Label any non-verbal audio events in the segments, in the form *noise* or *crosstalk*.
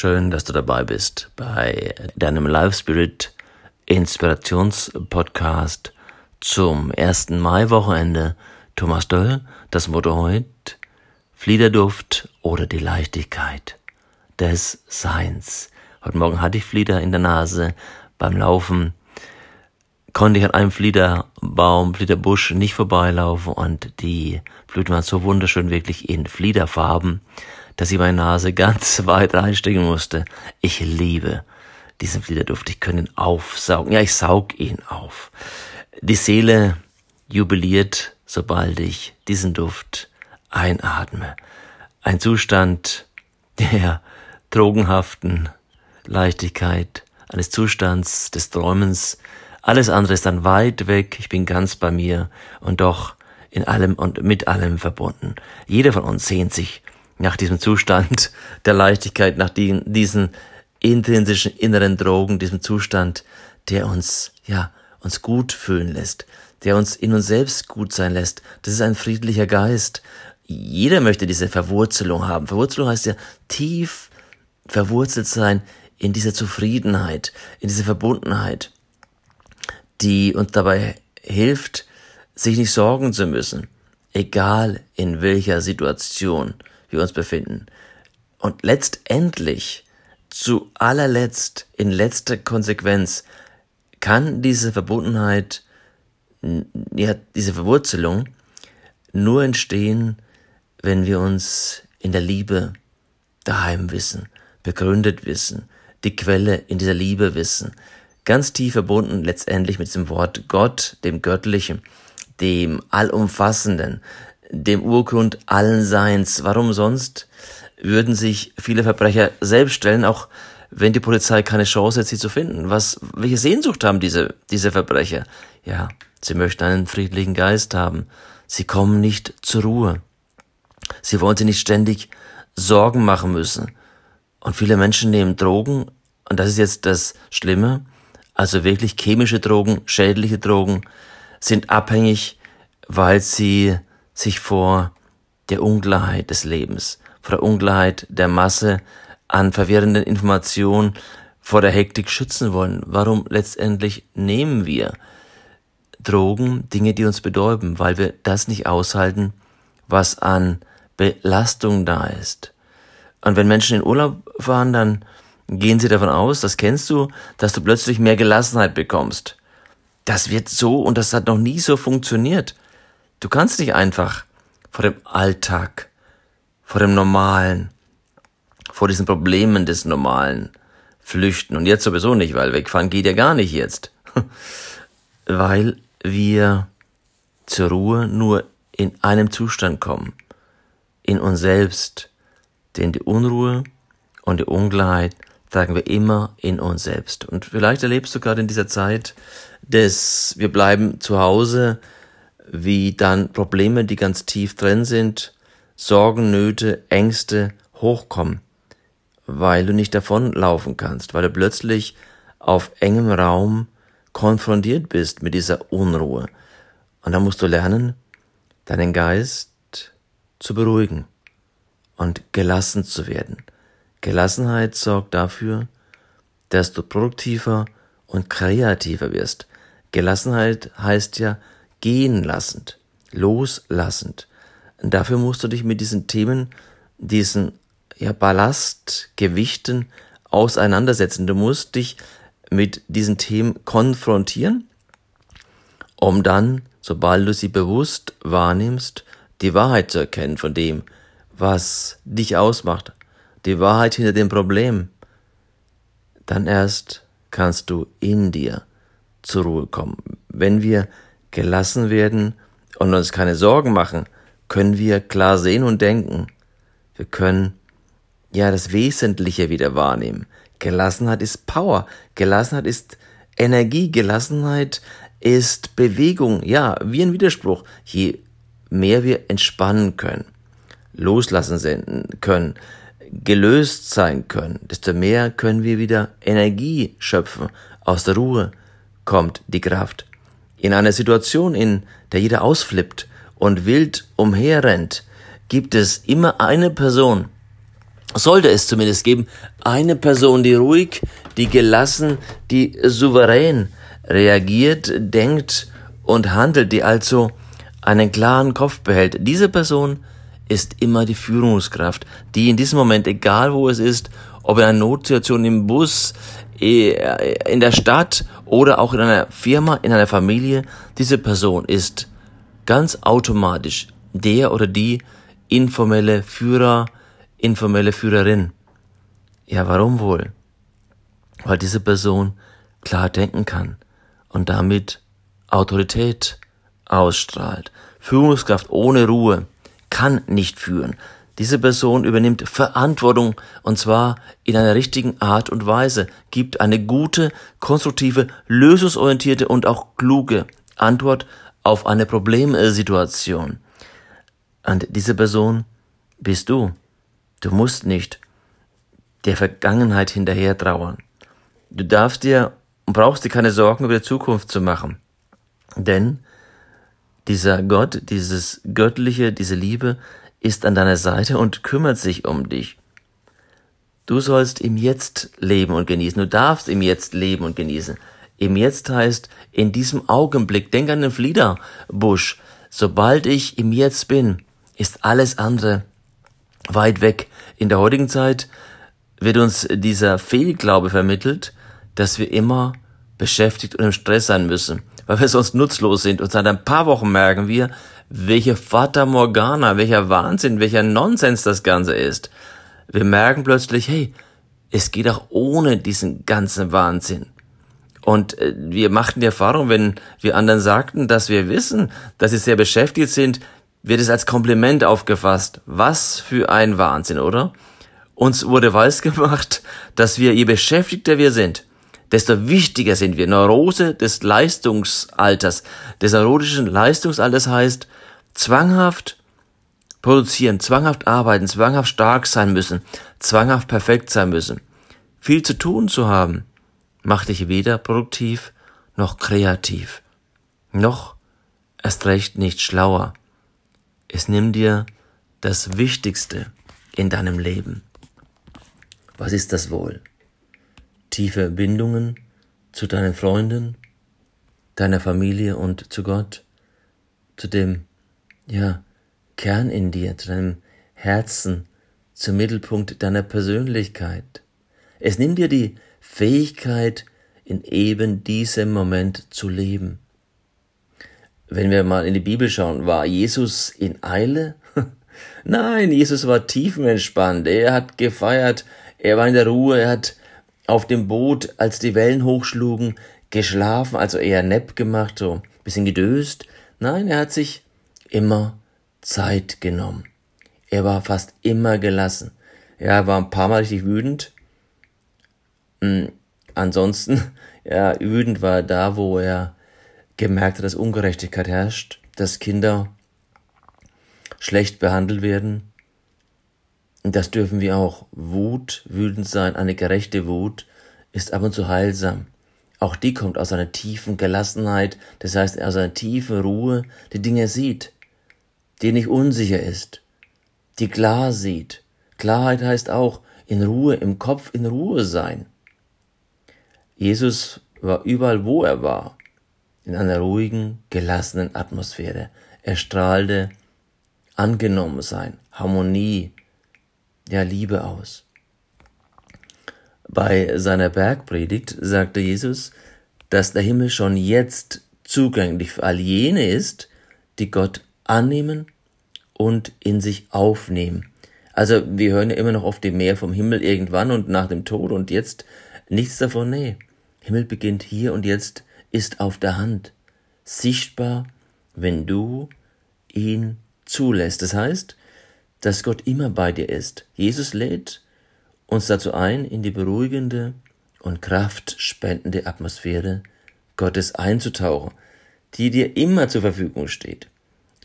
Schön, dass du dabei bist bei deinem Live Spirit Inspirationspodcast zum 1. Mai-Wochenende. Thomas Döll, das Motto heute, Fliederduft oder die Leichtigkeit des Seins. Heute Morgen hatte ich Flieder in der Nase beim Laufen konnte ich an einem Fliederbaum, Fliederbusch nicht vorbeilaufen und die Blüten waren so wunderschön, wirklich in Fliederfarben, dass ich meine Nase ganz *laughs* weit reinstecken musste. Ich liebe diesen Fliederduft. Ich kann ihn aufsaugen. Ja, ich saug ihn auf. Die Seele jubiliert, sobald ich diesen Duft einatme. Ein Zustand der drogenhaften Leichtigkeit, eines Zustands des Träumens, alles andere ist dann weit weg, ich bin ganz bei mir und doch in allem und mit allem verbunden. Jeder von uns sehnt sich nach diesem Zustand der Leichtigkeit, nach die, diesen intrinsischen inneren Drogen, diesem Zustand, der uns, ja, uns gut fühlen lässt, der uns in uns selbst gut sein lässt. Das ist ein friedlicher Geist. Jeder möchte diese Verwurzelung haben. Verwurzelung heißt ja tief verwurzelt sein in dieser Zufriedenheit, in dieser Verbundenheit die uns dabei hilft, sich nicht sorgen zu müssen, egal in welcher Situation wir uns befinden. Und letztendlich, zu allerletzt, in letzter Konsequenz, kann diese Verbundenheit, ja, diese Verwurzelung nur entstehen, wenn wir uns in der Liebe daheim wissen, begründet wissen, die Quelle in dieser Liebe wissen, ganz tief verbunden letztendlich mit diesem Wort Gott, dem Göttlichen, dem Allumfassenden, dem Urgrund allen Seins. Warum sonst würden sich viele Verbrecher selbst stellen, auch wenn die Polizei keine Chance hat, sie zu finden? Was, welche Sehnsucht haben diese, diese Verbrecher? Ja, sie möchten einen friedlichen Geist haben. Sie kommen nicht zur Ruhe. Sie wollen sich nicht ständig Sorgen machen müssen. Und viele Menschen nehmen Drogen, und das ist jetzt das Schlimme, also wirklich chemische Drogen, schädliche Drogen, sind abhängig, weil sie sich vor der Unklarheit des Lebens, vor der Unklarheit der Masse an verwirrenden Informationen, vor der Hektik schützen wollen. Warum letztendlich nehmen wir Drogen, Dinge, die uns betäuben, weil wir das nicht aushalten, was an Belastung da ist. Und wenn Menschen in Urlaub fahren, dann gehen sie davon aus, das kennst du, dass du plötzlich mehr Gelassenheit bekommst. Das wird so und das hat noch nie so funktioniert. Du kannst nicht einfach vor dem Alltag, vor dem Normalen, vor diesen Problemen des Normalen flüchten. Und jetzt sowieso nicht, weil wegfahren geht ja gar nicht jetzt. *laughs* weil wir zur Ruhe nur in einem Zustand kommen. In uns selbst. Denn die Unruhe und die Unklarheit tragen wir immer in uns selbst. Und vielleicht erlebst du gerade in dieser Zeit des Wir bleiben zu Hause, wie dann Probleme, die ganz tief drin sind, Sorgen, Nöte, Ängste hochkommen, weil du nicht davonlaufen kannst, weil du plötzlich auf engem Raum konfrontiert bist mit dieser Unruhe. Und dann musst du lernen, deinen Geist zu beruhigen und gelassen zu werden. Gelassenheit sorgt dafür, dass du produktiver und kreativer wirst. Gelassenheit heißt ja gehen lassend, loslassend. Und dafür musst du dich mit diesen Themen, diesen ja, Ballastgewichten auseinandersetzen. Du musst dich mit diesen Themen konfrontieren, um dann, sobald du sie bewusst wahrnimmst, die Wahrheit zu erkennen von dem, was dich ausmacht, die Wahrheit hinter dem Problem, dann erst kannst du in dir zur Ruhe kommen. Wenn wir gelassen werden und uns keine Sorgen machen, können wir klar sehen und denken. Wir können ja das Wesentliche wieder wahrnehmen. Gelassenheit ist Power. Gelassenheit ist Energie. Gelassenheit ist Bewegung. Ja, wie ein Widerspruch. Je mehr wir entspannen können, loslassen können, gelöst sein können, desto mehr können wir wieder Energie schöpfen. Aus der Ruhe kommt die Kraft. In einer Situation, in der jeder ausflippt und wild umherrennt, gibt es immer eine Person, sollte es zumindest geben, eine Person, die ruhig, die gelassen, die souverän reagiert, denkt und handelt, die also einen klaren Kopf behält. Diese Person ist immer die Führungskraft, die in diesem Moment, egal wo es ist, ob in einer Notsituation im Bus, in der Stadt oder auch in einer Firma, in einer Familie, diese Person ist ganz automatisch der oder die informelle Führer, informelle Führerin. Ja, warum wohl? Weil diese Person klar denken kann und damit Autorität ausstrahlt. Führungskraft ohne Ruhe kann nicht führen. Diese Person übernimmt Verantwortung und zwar in einer richtigen Art und Weise, gibt eine gute, konstruktive, lösungsorientierte und auch kluge Antwort auf eine Problemsituation. Und diese Person bist du. Du musst nicht der Vergangenheit hinterher trauern. Du darfst dir und brauchst dir keine Sorgen über die Zukunft zu machen. Denn dieser Gott, dieses Göttliche, diese Liebe ist an deiner Seite und kümmert sich um dich. Du sollst im Jetzt leben und genießen. Du darfst im Jetzt leben und genießen. Im Jetzt heißt, in diesem Augenblick, denk an den Fliederbusch. Sobald ich im Jetzt bin, ist alles andere weit weg. In der heutigen Zeit wird uns dieser Fehlglaube vermittelt, dass wir immer beschäftigt und im Stress sein müssen weil wir sonst nutzlos sind. Und seit ein paar Wochen merken wir, welche Fata Morgana, welcher Wahnsinn, welcher Nonsens das Ganze ist. Wir merken plötzlich, hey, es geht auch ohne diesen ganzen Wahnsinn. Und äh, wir machten die Erfahrung, wenn wir anderen sagten, dass wir wissen, dass sie sehr beschäftigt sind, wird es als Kompliment aufgefasst. Was für ein Wahnsinn, oder? Uns wurde weiß *laughs* gemacht, dass wir, je beschäftigter wir sind, desto wichtiger sind wir. Neurose des Leistungsalters, des neurotischen Leistungsalters heißt zwanghaft produzieren, zwanghaft arbeiten, zwanghaft stark sein müssen, zwanghaft perfekt sein müssen. Viel zu tun zu haben, macht dich weder produktiv noch kreativ, noch erst recht nicht schlauer. Es nimmt dir das Wichtigste in deinem Leben. Was ist das wohl? tiefe Bindungen zu deinen Freunden, deiner Familie und zu Gott, zu dem, ja, Kern in dir, zu deinem Herzen, zum Mittelpunkt deiner Persönlichkeit. Es nimmt dir die Fähigkeit, in eben diesem Moment zu leben. Wenn wir mal in die Bibel schauen, war Jesus in Eile? *laughs* Nein, Jesus war tiefenentspannt. Er hat gefeiert, er war in der Ruhe, er hat auf dem Boot, als die Wellen hochschlugen, geschlafen, also eher nepp gemacht, so ein bisschen gedöst. Nein, er hat sich immer Zeit genommen. Er war fast immer gelassen. Er war ein paar Mal richtig wütend. Hm, ansonsten, *laughs* ja, wütend war er da, wo er gemerkt hat, dass Ungerechtigkeit herrscht, dass Kinder schlecht behandelt werden, und das dürfen wir auch. Wut, wütend sein, eine gerechte Wut ist ab und zu heilsam. Auch die kommt aus einer tiefen Gelassenheit, das heißt aus einer tiefen Ruhe, die Dinge sieht, die nicht unsicher ist, die klar sieht. Klarheit heißt auch in Ruhe, im Kopf in Ruhe sein. Jesus war überall, wo er war, in einer ruhigen, gelassenen Atmosphäre. Er strahlte angenommen sein, Harmonie, ja Liebe aus. Bei seiner Bergpredigt sagte Jesus, dass der Himmel schon jetzt zugänglich für all jene ist, die Gott annehmen und in sich aufnehmen. Also wir hören ja immer noch oft die Mehr vom Himmel irgendwann und nach dem Tod und jetzt nichts davon, nee. Himmel beginnt hier und jetzt ist auf der Hand, sichtbar, wenn du ihn zulässt. Das heißt, dass Gott immer bei dir ist. Jesus lädt uns dazu ein, in die beruhigende und kraftspendende Atmosphäre Gottes einzutauchen, die dir immer zur Verfügung steht.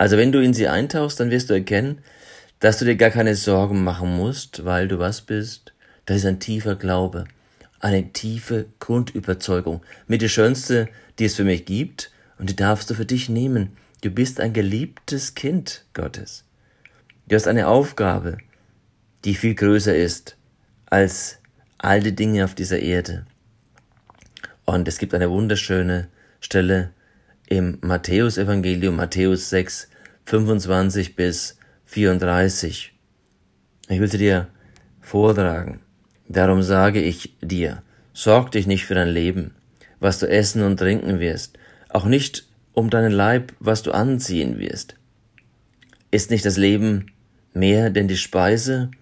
Also wenn du in sie eintauchst, dann wirst du erkennen, dass du dir gar keine Sorgen machen musst, weil du was bist. Das ist ein tiefer Glaube, eine tiefe Grundüberzeugung, mit der schönste, die es für mich gibt, und die darfst du für dich nehmen. Du bist ein geliebtes Kind Gottes. Du hast eine Aufgabe. die viel größer ist als all die Dinge auf dieser Erde. Und es gibt eine wunderschöne Stelle im Matthäusevangelium, Matthäus 6, 25 bis 34. Ich will sie dir vortragen. Darum sage ich dir, sorg dich nicht für dein Leben, was du essen und trinken wirst, auch nicht um deinen Leib, was du anziehen wirst. Ist nicht das Leben mehr denn die Speise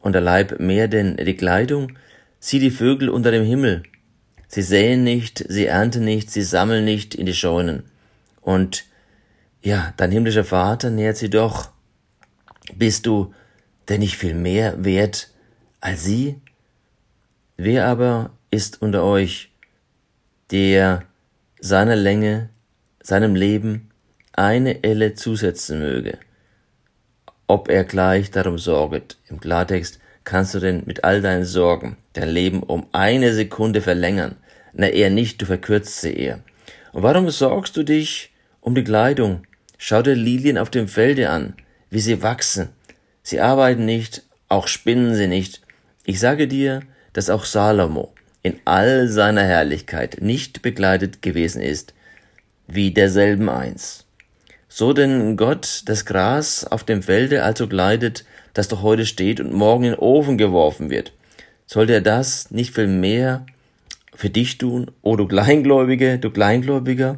und der Leib mehr denn die Kleidung? Sieh die Vögel unter dem Himmel. Sie säen nicht, sie ernten nicht, sie sammeln nicht in die Scheunen. Und ja, dein himmlischer Vater nährt sie doch. Bist du denn nicht viel mehr wert als sie? Wer aber ist unter euch, der seiner Länge, seinem Leben eine Elle zusetzen möge? Ob er gleich darum sorget. Im Klartext kannst du denn mit all deinen Sorgen dein Leben um eine Sekunde verlängern. Na eher nicht, du verkürzt sie eher. Und warum sorgst du dich um die Kleidung? Schau dir Lilien auf dem Felde an, wie sie wachsen. Sie arbeiten nicht, auch spinnen sie nicht. Ich sage dir, dass auch Salomo in all seiner Herrlichkeit nicht begleitet gewesen ist, wie derselben eins. So denn Gott das Gras auf dem Felde also kleidet, das doch heute steht und morgen in den Ofen geworfen wird, sollte er das nicht viel mehr für dich tun, o du Kleingläubige, du Kleingläubiger?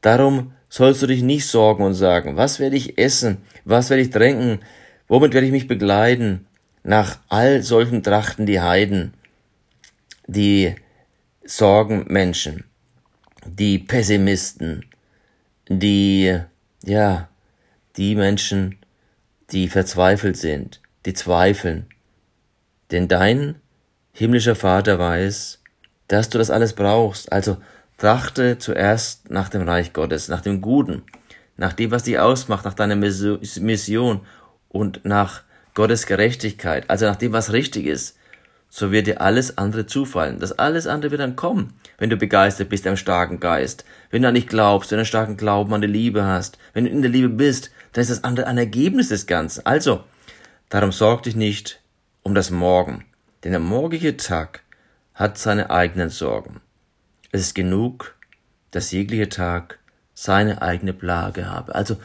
Darum sollst du dich nicht sorgen und sagen, was werde ich essen, was werde ich tränken, Womit werde ich mich begleiten? Nach all solchen Trachten die Heiden, die Sorgenmenschen, die Pessimisten, die, ja, die Menschen, die verzweifelt sind, die zweifeln. Denn dein himmlischer Vater weiß, dass du das alles brauchst. Also trachte zuerst nach dem Reich Gottes, nach dem Guten, nach dem, was dich ausmacht, nach deiner Mission und nach Gottes Gerechtigkeit, also nach dem, was richtig ist, so wird dir alles andere zufallen. Das alles andere wird dann kommen, wenn du begeistert bist am starken Geist. Wenn du an dich glaubst, wenn du einen starken Glauben an die Liebe hast, wenn du in der Liebe bist, dann ist das andere ein Ergebnis des Ganzen. Also, darum sorg dich nicht um das Morgen, denn der morgige Tag hat seine eigenen Sorgen. Es ist genug, dass jeglicher Tag seine eigene Plage habe. Also,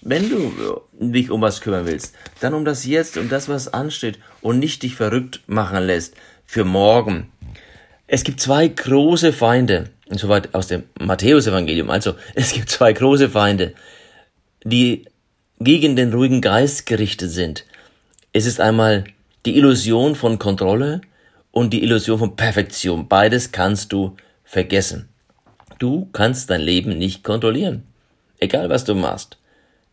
wenn du dich um was kümmern willst, dann um das Jetzt, um das, was ansteht und nicht dich verrückt machen lässt für morgen. Es gibt zwei große Feinde, soweit aus dem Matthäusevangelium. Also, *laughs* es gibt zwei große Feinde, die gegen den ruhigen Geist gerichtet sind. Es ist einmal die Illusion von Kontrolle und die Illusion von Perfektion. Beides kannst du vergessen. Du kannst dein Leben nicht kontrollieren. Egal was du machst.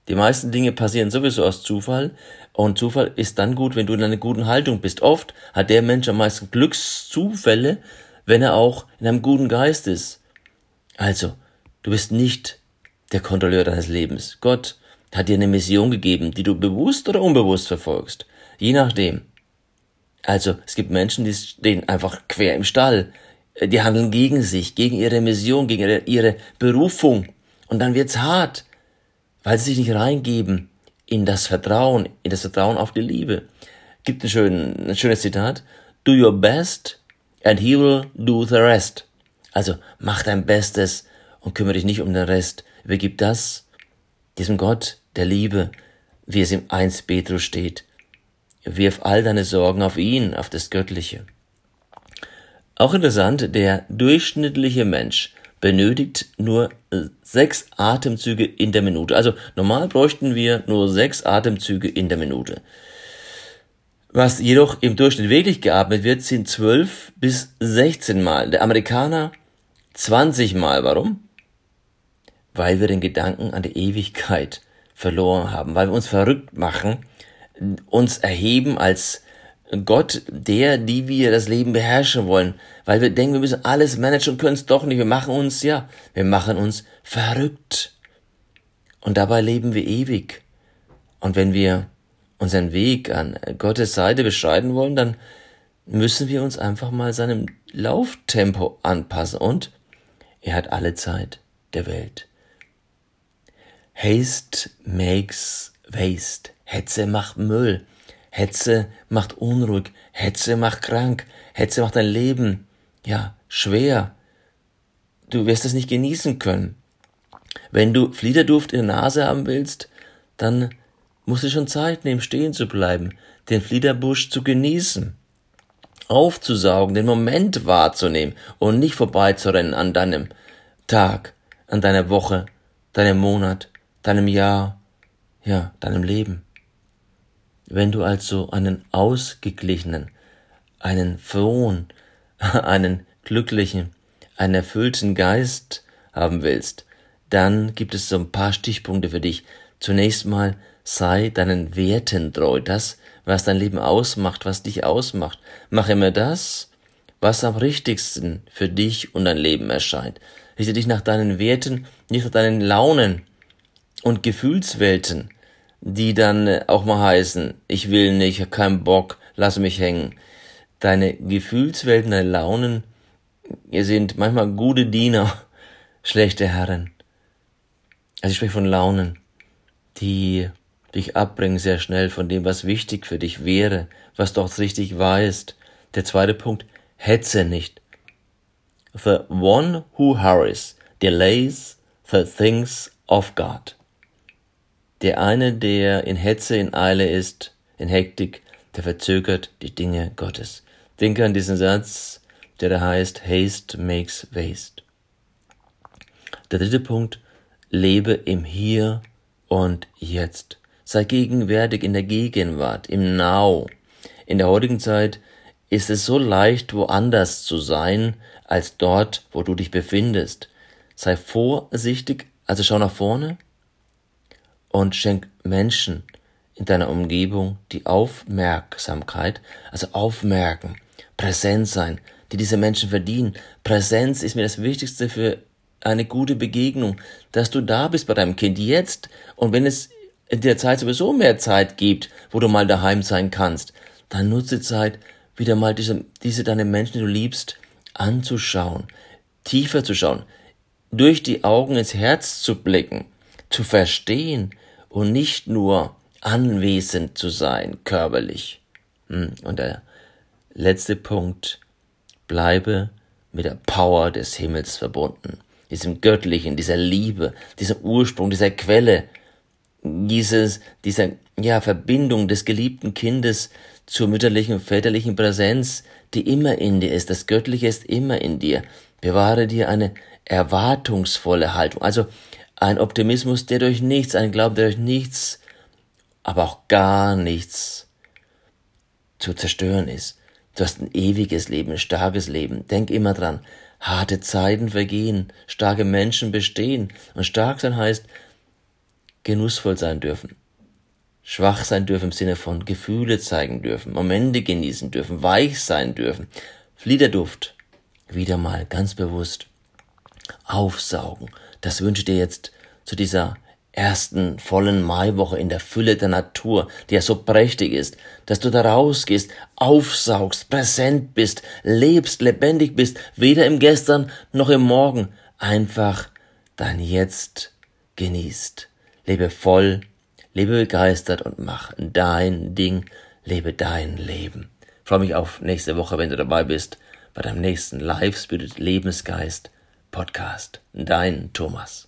Die meisten Dinge passieren sowieso aus Zufall und Zufall ist dann gut, wenn du in einer guten Haltung bist. Oft hat der Mensch am meisten Glückszufälle, wenn er auch in einem guten Geist ist. Also, du bist nicht der Kontrolleur deines Lebens. Gott hat dir eine Mission gegeben, die du bewusst oder unbewusst verfolgst. Je nachdem. Also, es gibt Menschen, die stehen einfach quer im Stall. Äh, die handeln gegen sich, gegen ihre Mission, gegen ihre, ihre Berufung. Und dann wird's hart, weil sie sich nicht reingeben in das Vertrauen, in das Vertrauen auf die Liebe. Gibt ein, schön, ein schönes Zitat. Do your best and he will do the rest. Also mach dein Bestes und kümmere dich nicht um den Rest. Übergib das diesem Gott der Liebe, wie es im 1 Petrus steht. Wirf all deine Sorgen auf ihn, auf das Göttliche. Auch interessant, der durchschnittliche Mensch benötigt nur sechs Atemzüge in der Minute. Also normal bräuchten wir nur sechs Atemzüge in der Minute. Was jedoch im Durchschnitt wirklich geatmet wird, sind zwölf bis sechzehn Mal. Der Amerikaner 20 Mal. Warum? Weil wir den Gedanken an die Ewigkeit verloren haben, weil wir uns verrückt machen, uns erheben als Gott, der, die wir das Leben beherrschen wollen, weil wir denken, wir müssen alles managen und können es doch nicht. Wir machen uns, ja, wir machen uns verrückt. Und dabei leben wir ewig. Und wenn wir unseren Weg an Gottes Seite beschreiten wollen, dann müssen wir uns einfach mal seinem Lauftempo anpassen. Und er hat alle Zeit der Welt. Haste makes waste. Hetze macht Müll. Hetze macht unruhig, Hetze macht krank, Hetze macht dein Leben, ja, schwer. Du wirst es nicht genießen können. Wenn du Fliederduft in der Nase haben willst, dann musst du schon Zeit nehmen, stehen zu bleiben, den Fliederbusch zu genießen, aufzusaugen, den Moment wahrzunehmen und nicht vorbeizurennen an deinem Tag, an deiner Woche, deinem Monat, deinem Jahr, ja, deinem Leben. Wenn du also einen ausgeglichenen, einen frohen, *laughs* einen glücklichen, einen erfüllten Geist haben willst, dann gibt es so ein paar Stichpunkte für dich. Zunächst mal sei deinen Werten treu, das, was dein Leben ausmacht, was dich ausmacht. Mach immer das, was am richtigsten für dich und dein Leben erscheint. Richte dich nach deinen Werten, nicht nach deinen Launen und Gefühlswelten, die dann auch mal heißen, ich will nicht, keinen Bock, lass mich hängen. Deine Gefühlswelten, deine Launen, ihr sind manchmal gute Diener, *laughs* schlechte Herren. Also ich spreche von Launen, die dich abbringen sehr schnell von dem, was wichtig für dich wäre, was du auch richtig weißt. Der zweite Punkt, hetze nicht. The one who hurries delays the things of God. Der eine, der in Hetze, in Eile ist, in Hektik, der verzögert die Dinge Gottes. Denke an diesen Satz, der da heißt, Haste makes waste. Der dritte Punkt, lebe im Hier und Jetzt. Sei gegenwärtig in der Gegenwart, im Now. In der heutigen Zeit ist es so leicht, woanders zu sein, als dort, wo du dich befindest. Sei vorsichtig, also schau nach vorne und schenk Menschen in deiner Umgebung die Aufmerksamkeit, also aufmerken, präsent sein, die diese Menschen verdienen. Präsenz ist mir das Wichtigste für eine gute Begegnung, dass du da bist bei deinem Kind jetzt und wenn es in der Zeit sowieso mehr Zeit gibt, wo du mal daheim sein kannst, dann nutze Zeit, wieder mal diese, diese deine Menschen, die du liebst, anzuschauen, tiefer zu schauen, durch die Augen ins Herz zu blicken, zu verstehen und nicht nur anwesend zu sein, körperlich. Hm, und der letzte Punkt, bleibe mit der Power des Himmels verbunden, diesem Göttlichen, dieser Liebe, dieser Ursprung, dieser Quelle, dieses, dieser ja, Verbindung des geliebten Kindes zur mütterlichen, väterlichen Präsenz, die immer in dir ist. Das Göttliche ist immer in dir. Bewahre dir eine erwartungsvolle Haltung. Also ein Optimismus, der durch nichts, ein Glauben, der durch nichts, aber auch gar nichts zu zerstören ist. Du hast ein ewiges Leben, ein starkes Leben. Denk immer dran. Harte Zeiten vergehen, starke Menschen bestehen. Und stark sein heißt, genussvoll sein dürfen. Schwach sein dürfen im Sinne von Gefühle zeigen dürfen, Momente genießen dürfen, weich sein dürfen. Fliederduft. Wieder mal ganz bewusst aufsaugen. Das wünsche ich dir jetzt zu dieser ersten vollen Maiwoche in der Fülle der Natur, die ja so prächtig ist, dass du da rausgehst, aufsaugst, präsent bist, lebst, lebendig bist, weder im Gestern noch im Morgen, einfach dein Jetzt genießt. Lebe voll, lebe begeistert und mach dein Ding, lebe dein Leben. Ich freue mich auf nächste Woche, wenn du dabei bist, bei deinem nächsten Live Spirit Lebensgeist Podcast. Dein Thomas.